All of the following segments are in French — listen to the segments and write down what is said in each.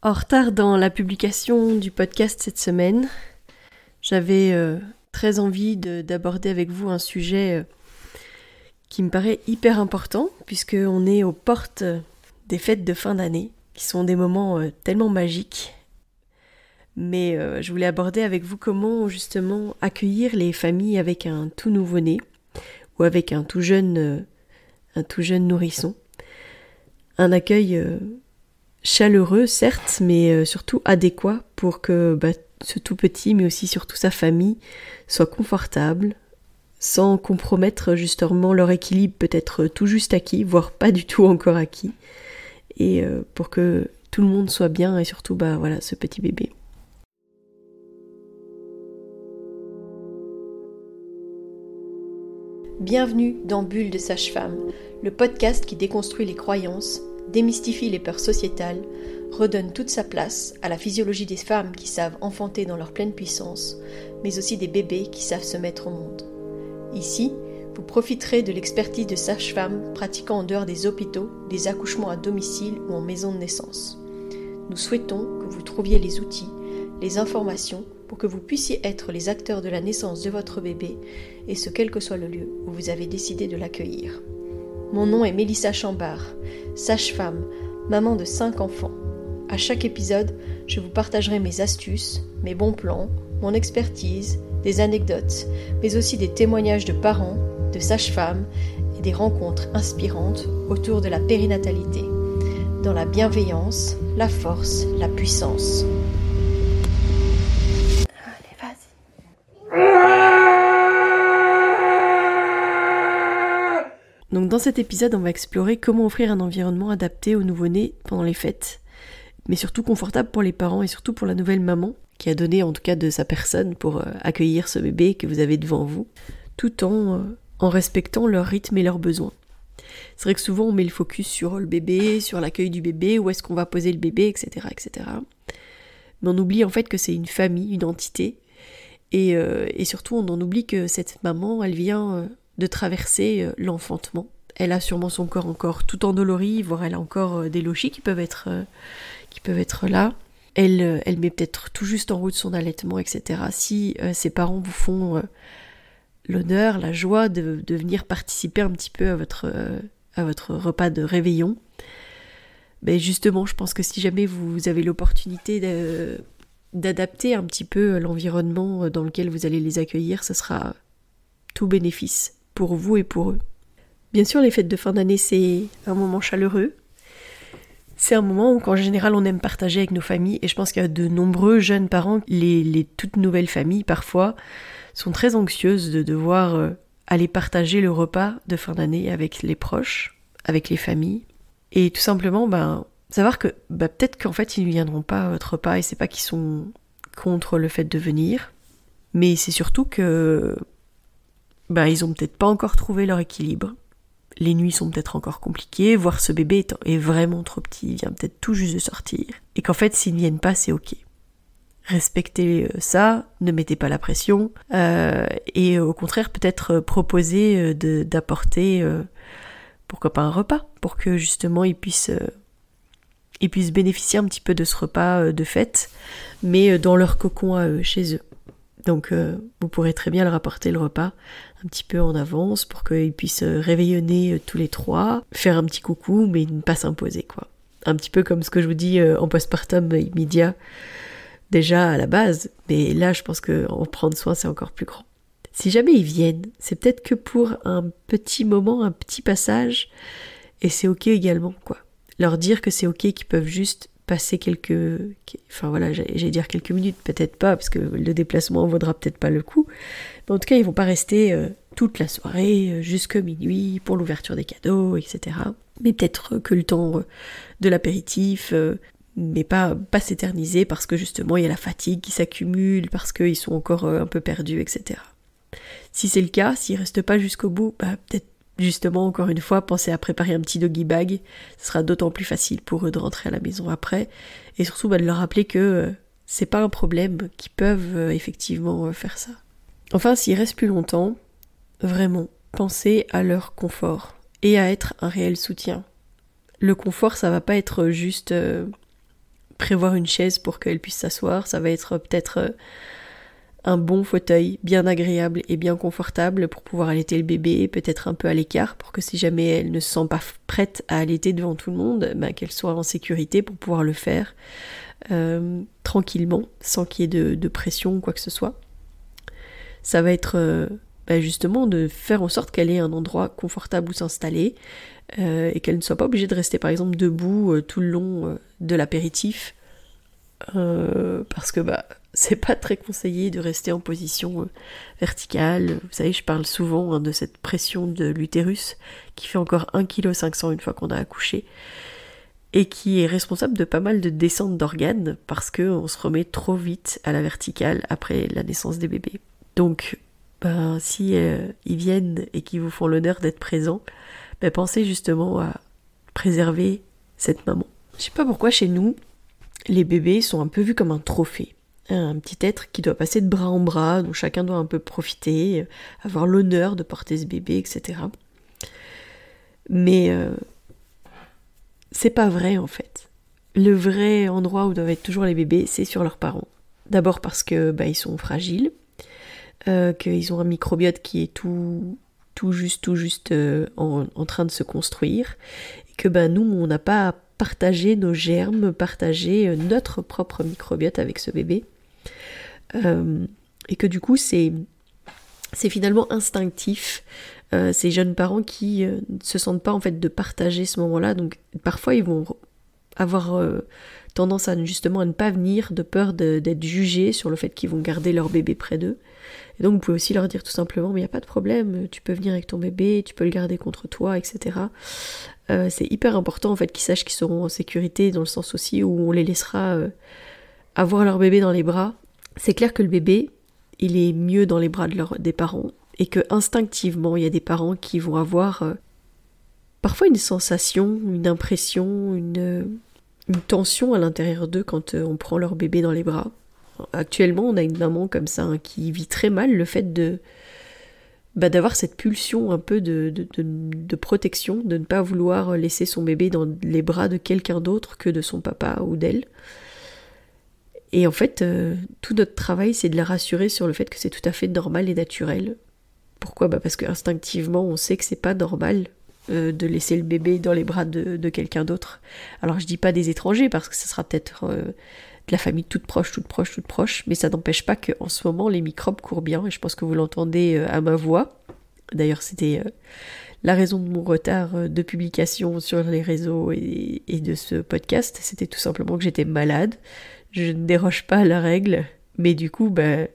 En retard dans la publication du podcast cette semaine, j'avais euh, très envie d'aborder avec vous un sujet euh, qui me paraît hyper important, puisqu'on est aux portes des fêtes de fin d'année, qui sont des moments euh, tellement magiques. Mais je voulais aborder avec vous comment justement accueillir les familles avec un tout nouveau-né ou avec un tout jeune, un tout jeune nourrisson. Un accueil chaleureux, certes, mais euh, surtout adéquat pour que bah, ce tout petit, mais aussi surtout sa famille, soit confortable, sans compromettre justement leur équilibre peut-être tout juste acquis, voire pas du tout encore acquis, et euh, pour que tout le monde soit bien et surtout bah voilà ce petit bébé. Bienvenue dans Bulle de Sage-Femme, le podcast qui déconstruit les croyances démystifie les peurs sociétales, redonne toute sa place à la physiologie des femmes qui savent enfanter dans leur pleine puissance, mais aussi des bébés qui savent se mettre au monde. Ici, vous profiterez de l'expertise de sages-femmes pratiquant en dehors des hôpitaux, des accouchements à domicile ou en maison de naissance. Nous souhaitons que vous trouviez les outils, les informations pour que vous puissiez être les acteurs de la naissance de votre bébé, et ce quel que soit le lieu où vous avez décidé de l'accueillir. Mon nom est Mélissa Chambard, sage-femme, maman de 5 enfants. À chaque épisode, je vous partagerai mes astuces, mes bons plans, mon expertise, des anecdotes, mais aussi des témoignages de parents, de sages-femmes et des rencontres inspirantes autour de la périnatalité, dans la bienveillance, la force, la puissance. Dans cet épisode, on va explorer comment offrir un environnement adapté au nouveau-né pendant les fêtes, mais surtout confortable pour les parents et surtout pour la nouvelle maman qui a donné en tout cas de sa personne pour euh, accueillir ce bébé que vous avez devant vous, tout en, euh, en respectant leur rythme et leurs besoins. C'est vrai que souvent on met le focus sur le bébé, sur l'accueil du bébé, où est-ce qu'on va poser le bébé, etc., etc. Mais on oublie en fait que c'est une famille, une entité, et, euh, surtout on en oublie que cette maman, elle vient de traverser euh, l'enfantement. Elle a sûrement son corps encore tout endolori, voire elle a encore euh, des lochis qui peuvent être, euh, qui peuvent être là. Elle, elle met peut-être tout juste en route son allaitement, etc. Si ses parents vous font l'honneur, la joie de, de, venir participer un petit peu à votre, à votre repas de réveillon, ben justement, je pense que si jamais vous avez l'opportunité d'adapter un petit peu l'environnement dans lequel vous allez les accueillir, ce sera tout bénéfice pour vous et pour eux. Bien sûr, les fêtes de fin d'année, c'est un moment chaleureux. C'est un moment où, en général, on aime partager avec nos familles. Et je pense qu'il y a de nombreux jeunes parents, les, toutes nouvelles familles, parfois, sont très anxieuses de devoir euh, aller partager le repas de fin d'année avec les proches, avec les familles. Et tout simplement, ben, savoir que ben, peut-être qu'en fait, ils ne viendront pas à votre repas et c'est pas qu'ils sont contre le fait de venir. Mais c'est surtout que bah, ils ont peut-être pas encore trouvé leur équilibre. Les nuits sont peut-être encore compliquées, voire ce bébé est, vraiment trop petit, il vient peut-être tout juste de sortir, et qu'en fait s'ils ne viennent pas, c'est ok. Respectez euh, ça, ne mettez pas la pression, euh, et au contraire peut-être euh, proposer d'apporter, pourquoi pas un repas, pour que justement ils puissent, ils puissent bénéficier un petit peu de ce repas de fête, mais dans leur cocon à eux, chez eux. Donc vous pourrez très bien leur apporter le repas un petit peu en avance pour qu'ils puissent euh, réveillonner euh, tous les trois, faire un petit coucou, mais ne pas s'imposer, quoi. Un petit peu comme ce que je vous dis euh, en postpartum immédiat, déjà à la base, mais là, je pense qu'en prendre soin, c'est encore plus grand. Si jamais ils viennent, c'est peut-être que pour un petit moment, un petit passage, et c'est ok également, quoi. Leur dire que c'est ok, qu'ils peuvent juste passer quelques, enfin voilà, j'allais dire quelques minutes, peut-être pas, parce que le déplacement en vaudra peut-être pas le coup. Mais en tout cas, ils vont pas rester euh, toute la soirée, euh, jusque minuit, pour l'ouverture des cadeaux, etc. Mais peut-être que le temps euh, de l'apéritif, mais pas, pas s'éterniser parce que justement il y a la fatigue qui s'accumule, parce qu'ils sont encore un peu perdus, etc. Si c'est le cas, s'ils restent pas jusqu'au bout, bah, peut-être justement, encore une fois, pensez à préparer un petit doggy bag. Ce sera d'autant plus facile pour eux de rentrer à la maison après. Et surtout, bah, de leur rappeler que euh, c'est pas un problème, qu'ils peuvent euh, effectivement euh, faire ça. Enfin, s'ils restent plus longtemps, vraiment, pensez à leur confort et à être un réel soutien. Le confort, ça va pas être juste prévoir une chaise pour qu'elle puisse s'asseoir, ça va être peut-être un bon fauteuil bien agréable et bien confortable pour pouvoir allaiter le bébé, peut-être un peu à l'écart pour que si jamais elle ne se sent pas prête à allaiter devant tout le monde, ben, qu'elle soit en sécurité pour pouvoir le faire euh, tranquillement, sans qu'il y ait de, pression ou quoi que ce soit. Ça va être euh, ben, justement de faire en sorte qu'elle ait un endroit confortable où s'installer euh, et qu'elle ne soit pas obligée de rester par exemple debout tout le long de l'apéritif parce que bah c'est pas très conseillé de rester en position euh, verticale. Vous savez, je parle souvent hein, de cette pression de l'utérus qui fait encore 1,5 kg une fois qu'on a accouché et qui est responsable de pas mal de descentes d'organes parce qu'on se remet trop vite à la verticale après la naissance des bébés. Donc, ben, si euh, ils viennent et qu'ils vous font l'honneur d'être présents, ben, pensez justement à préserver cette maman. Je sais pas pourquoi chez nous, les bébés sont un peu vus comme un trophée un petit être qui doit passer de bras en bras, dont chacun doit un peu profiter, euh, avoir l'honneur de porter ce bébé, etc. Mais euh, c'est pas vrai en fait. Le vrai endroit où doivent être toujours les bébés, c'est sur leurs parents. D'abord parce que bah, ils sont fragiles, euh, qu'ils ont un microbiote qui est tout, tout juste, tout juste en, train de se construire, et que bah, nous, on n'a pas partagé nos germes, partager notre propre microbiote avec ce bébé. Euh, et que du coup c'est finalement instinctif. Euh, ces jeunes parents qui ne euh, se sentent pas en fait de partager ce moment-là, donc parfois ils vont avoir tendance à justement à ne pas venir de peur d'être jugés sur le fait qu'ils vont garder leur bébé près d'eux. Et donc vous pouvez aussi leur dire tout simplement mais il n'y a pas de problème, tu peux venir avec ton bébé, tu peux le garder contre toi, etc. c'est hyper important en fait qu'ils sachent qu'ils seront en sécurité dans le sens aussi où on les laissera avoir leur bébé dans les bras c'est clair que le bébé, il est mieux dans les bras de des parents et que instinctivement, il y a des parents qui vont avoir euh, parfois une sensation, une impression, une, tension à l'intérieur d'eux quand euh, on prend leur bébé dans les bras. Actuellement, on a une maman comme ça hein, qui vit très mal le fait de bah, d'avoir cette pulsion un peu de, de, protection, de ne pas vouloir laisser son bébé dans les bras de quelqu'un d'autre que de son papa ou d'elle. Et en fait, euh, tout notre travail, c'est de la rassurer sur le fait que c'est tout à fait normal et naturel. Pourquoi? Bah Parce qu'instinctivement, on sait que c'est pas normal euh, de laisser le bébé dans les bras de, quelqu'un d'autre. Alors je dis pas des étrangers, parce que ce sera peut-être euh, de la famille toute proche, toute proche, toute proche, mais ça n'empêche pas qu'en ce moment, les microbes courent bien, et je pense que vous l'entendez à ma voix. D'ailleurs, c'était la raison de mon retard de publication sur les réseaux et de ce podcast, c'était tout simplement que j'étais malade je ne déroge pas à la règle, mais du coup, bah,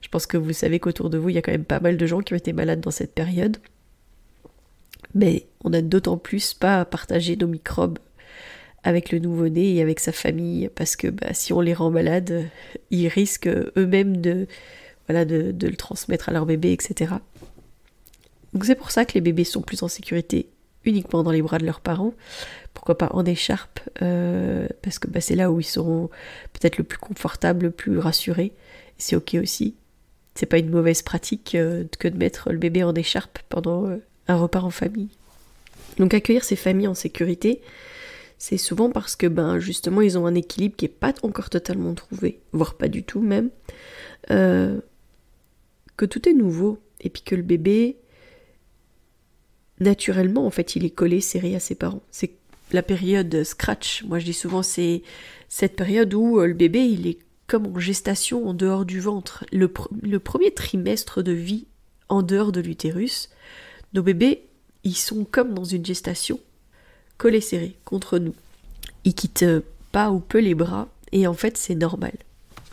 je pense que vous savez qu'autour de vous, il y a quand même pas mal de gens qui ont été malades dans cette période. Mais on n'a d'autant plus pas à partager nos microbes avec le nouveau-né et avec sa famille, parce que bah, si on les rend malades, ils risquent eux-mêmes de, de le transmettre à leur bébé, etc. Donc c'est pour ça que les bébés sont plus en sécurité uniquement dans les bras de leurs parents, pourquoi pas en écharpe, euh, parce que bah, c'est là où ils seront peut-être le plus confortables, le plus rassurés. C'est ok aussi. C'est pas une mauvaise pratique euh, que de mettre le bébé en écharpe pendant euh, un repas en famille. Donc accueillir ces familles en sécurité, c'est souvent parce que ben justement ils ont un équilibre qui est pas encore totalement trouvé, voire pas du tout même. que tout est nouveau et puis que le bébé naturellement en fait il est collé serré à ses parents. C'est la période scratch. Moi, je dis souvent, c'est cette période où euh, le bébé, il est comme en gestation en dehors du ventre. Le, premier trimestre de vie en dehors de l'utérus, nos bébés, ils sont comme dans une gestation, collés serrés contre nous. Ils quittent pas ou peu les bras, et en fait, c'est normal.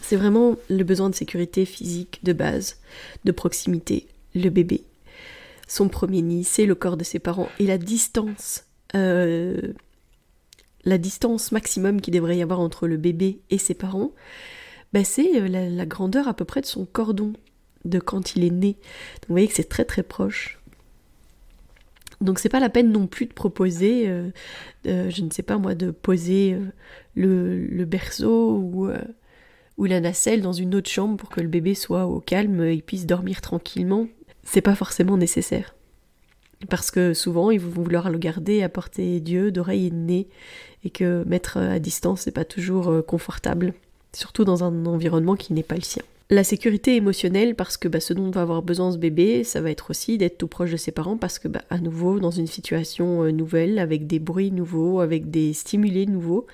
C'est vraiment le besoin de sécurité physique de base, de proximité. Le bébé, son premier nid, c'est le corps de ses parents, et la distance euh, la distance maximum qu'il devrait y avoir entre le bébé et ses parents, bah, c'est euh, la, grandeur à peu près de son cordon de quand il est né. Donc vous voyez que c'est très très proche. Donc c'est pas la peine non plus de proposer, euh, je ne sais pas moi, de poser le, berceau ou la nacelle dans une autre chambre pour que le bébé soit au calme et puisse dormir tranquillement. C'est pas forcément nécessaire. Parce que souvent, ils vont vouloir le garder à portée d'yeux, d'oreilles et de nez, et que mettre à distance, n'est pas toujours euh, confortable, surtout dans un environnement qui n'est pas le sien. La sécurité émotionnelle, parce que bah, ce dont va avoir besoin ce bébé, ça va être aussi d'être tout proche de ses parents, parce que bah, à nouveau, dans une situation euh, nouvelle, avec des bruits nouveaux, avec des stimulés nouveaux,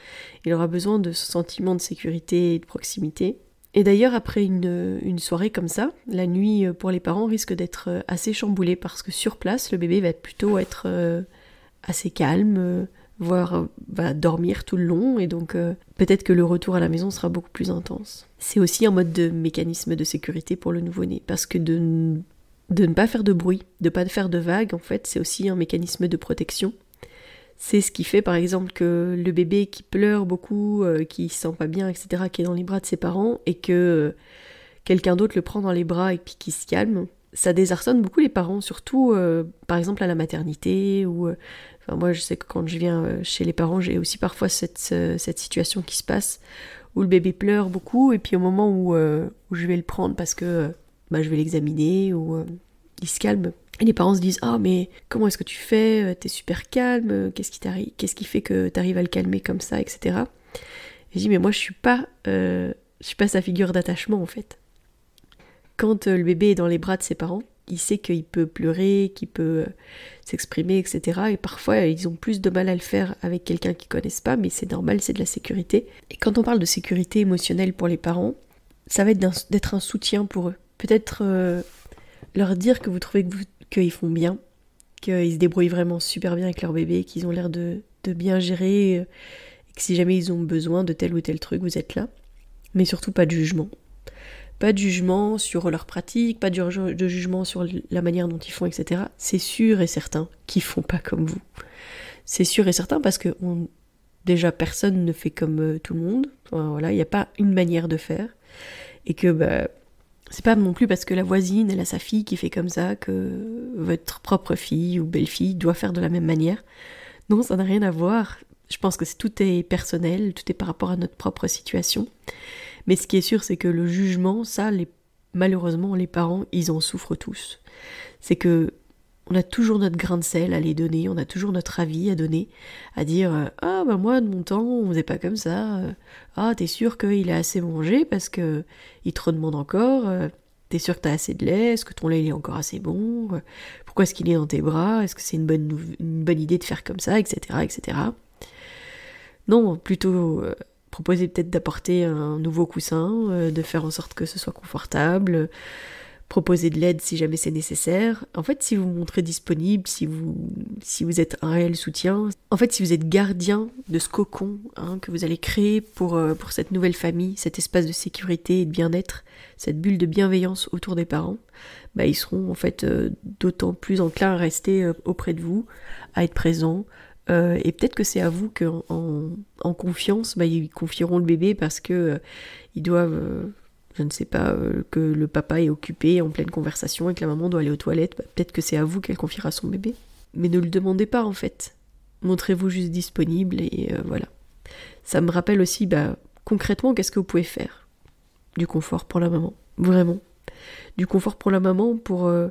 il aura besoin de ce sentiment de sécurité et de proximité. Et d'ailleurs, après une, soirée comme ça, la nuit euh, pour les parents risque d'être euh, assez chamboulée parce que sur place, le bébé va plutôt être euh, assez calme, voire va dormir tout le long, et donc peut-être que le retour à la maison sera beaucoup plus intense. C'est aussi un mode de mécanisme de sécurité pour le nouveau-né, parce que de, de ne pas faire de bruit, de ne pas faire de vagues, en fait, c'est aussi un mécanisme de protection. C'est ce qui fait par exemple que le bébé qui pleure beaucoup, euh, qui se sent pas bien, etc., qui est dans les bras de ses parents, et que euh, quelqu'un d'autre le prend dans les bras et puis qui se calme, ça désarçonne beaucoup les parents, surtout euh, par exemple à la maternité, ou enfin, moi je sais que quand je viens chez les parents, j'ai aussi parfois cette, cette situation qui se passe, où le bébé pleure beaucoup, et puis au moment où, où je vais le prendre parce que bah, je vais l'examiner, ou il se calme, et les parents se disent Ah, mais comment est-ce que tu fais? Euh, T'es super calme, qu'est-ce qui Qu'est-ce qui fait que t'arrives à le calmer comme ça, etc. Et je dis Mais moi, je suis pas, euh, suis pas sa figure d'attachement en fait. Quand euh, le bébé est dans les bras de ses parents, il sait qu'il peut pleurer, qu'il peut s'exprimer, etc. Et parfois, ils ont plus de mal à le faire avec quelqu'un qu'ils connaissent pas, mais c'est normal, c'est de la sécurité. Et quand on parle de sécurité émotionnelle pour les parents, ça va être d'être un soutien pour eux. Peut-être leur dire que vous trouvez que vous qu'ils font bien, qu'ils se débrouillent vraiment super bien avec leur bébé, qu'ils ont l'air de, bien gérer, euh, et que si jamais ils ont besoin de tel ou tel truc, vous êtes là. Mais surtout pas de jugement. Pas de jugement sur leur pratique, pas de jugement sur la manière dont ils font, etc. C'est sûr et certain qu'ils font pas comme vous. C'est sûr et certain parce que déjà personne ne fait comme euh, tout le monde. voilà, il n'y a pas une manière de faire. Et que bah, c'est pas non plus parce que la voisine, elle a sa fille qui fait comme ça que votre propre fille ou belle-fille doit faire de la même manière. Non, ça n'a rien à voir. Je pense que tout est personnel, tout est par rapport à notre propre situation. Mais ce qui est sûr, c'est que le jugement, ça, malheureusement, les parents, ils en souffrent tous. C'est que on a toujours notre grain de sel à les donner, on a toujours notre avis à donner, à dire euh, ah bah moi de mon temps on faisait pas comme ça, euh, ah t'es sûr qu'il a assez mangé parce que il te redemande encore, euh, t'es sûr que t'as assez de lait, est-ce que ton lait est encore assez bon, pourquoi est-ce qu'il est dans tes bras, est-ce que c'est une bonne, une bonne idée de faire comme ça, etc. etc. Non, plutôt proposer peut-être d'apporter un nouveau coussin, de faire en sorte que ce soit confortable proposer de l'aide si jamais c'est nécessaire. En fait, si vous vous montrez disponible, si vous, si vous êtes un réel soutien, en fait, si vous êtes gardien de ce cocon hein, que vous allez créer pour, euh, pour cette nouvelle famille, cet espace de sécurité et de bien-être, cette bulle de bienveillance autour des parents, bah, ils seront en fait euh, d'autant plus enclins à rester euh, auprès de vous, à être présents. et peut-être que c'est à vous qu'en en, confiance, bah, ils confieront le bébé parce que ils doivent je ne sais pas, euh, que le papa est occupé en pleine conversation et que la maman doit aller aux toilettes, bah, peut-être que c'est à vous qu'elle confiera son bébé. Mais ne le demandez pas en fait. Montrez-vous juste disponible et euh, voilà. Ça me rappelle aussi, bah, concrètement, qu'est-ce que vous pouvez faire? Du confort pour la maman, vraiment. Du confort pour la maman pour, euh,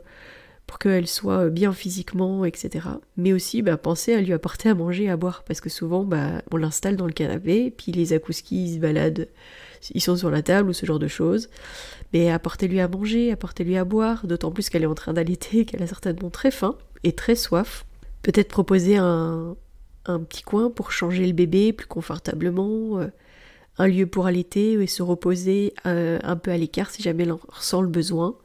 pour qu'elle soit bien physiquement, etc. Mais aussi, bah, pensez à lui apporter à manger à boire, parce que souvent, bah, on l'installe dans le canapé, puis les akouskis se baladent ils sont sur la table ou ce genre de choses. Mais apportez-lui à manger, apportez-lui à boire, d'autant plus qu'elle est en train d'allaiter, qu'elle a certainement très faim et très soif. Peut-être proposer un, petit coin pour changer le bébé plus confortablement, euh, un lieu pour allaiter et se reposer euh, un peu à l'écart si jamais elle en ressent le besoin.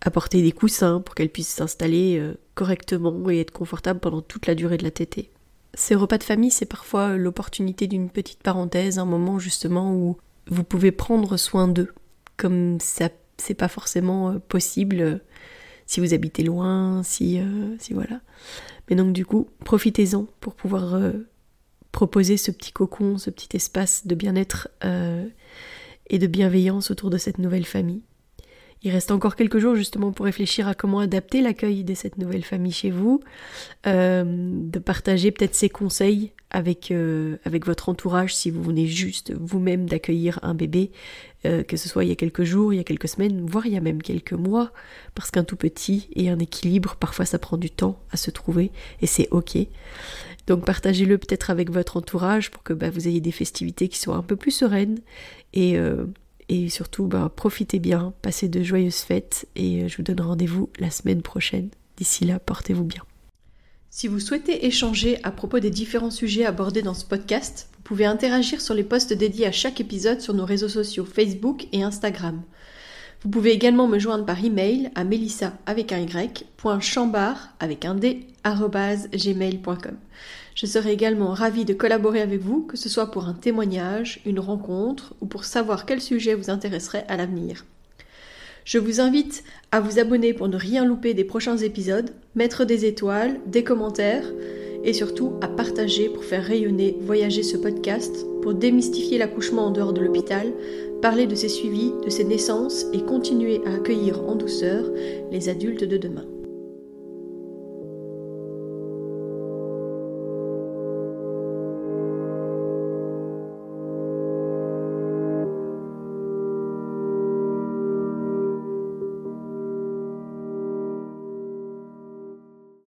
Apporter des coussins pour qu'elle puisse s'installer euh, correctement et être confortable pendant toute la durée de la tétée. Ces repas de famille, c'est parfois l'opportunité d'une petite parenthèse, un moment justement où vous pouvez prendre soin d'eux, comme ça c'est pas forcément euh, possible euh, si vous habitez loin, si, euh, si voilà. Mais donc du coup, profitez-en pour pouvoir proposer ce petit cocon, ce petit espace de bien-être et de bienveillance autour de cette nouvelle famille. Il reste encore quelques jours justement pour réfléchir à comment adapter l'accueil de cette nouvelle famille chez vous, de partager peut-être ses conseils avec, euh, avec votre entourage si vous venez juste vous-même d'accueillir un bébé, euh, que ce soit il y a quelques jours, il y a quelques semaines, voire il y a même quelques mois, parce qu'un tout petit et un équilibre, parfois ça prend du temps à se trouver et c'est ok. Donc partagez-le peut-être avec votre entourage pour que bah, vous ayez des festivités qui soient un peu plus sereines et, euh, et surtout bah, profitez bien, passez de joyeuses fêtes et je vous donne rendez-vous la semaine prochaine. D'ici là, portez-vous bien. Si vous souhaitez échanger à propos des différents sujets abordés dans ce podcast, vous pouvez interagir sur les posts dédiés à chaque épisode sur nos réseaux sociaux Facebook et Instagram. Vous pouvez également me joindre par email à melissa avec un y, avec un d, gmail.com. Je serai également ravie de collaborer avec vous, que ce soit pour un témoignage, une rencontre ou pour savoir quel sujet vous intéresserait à l'avenir. Je vous invite à vous abonner pour ne rien louper des prochains épisodes, mettre des étoiles, des commentaires et surtout à partager pour faire rayonner, voyager ce podcast, pour démystifier l'accouchement en dehors de l'hôpital, parler de ses suivis, de ses naissances et continuer à accueillir en douceur les adultes de demain.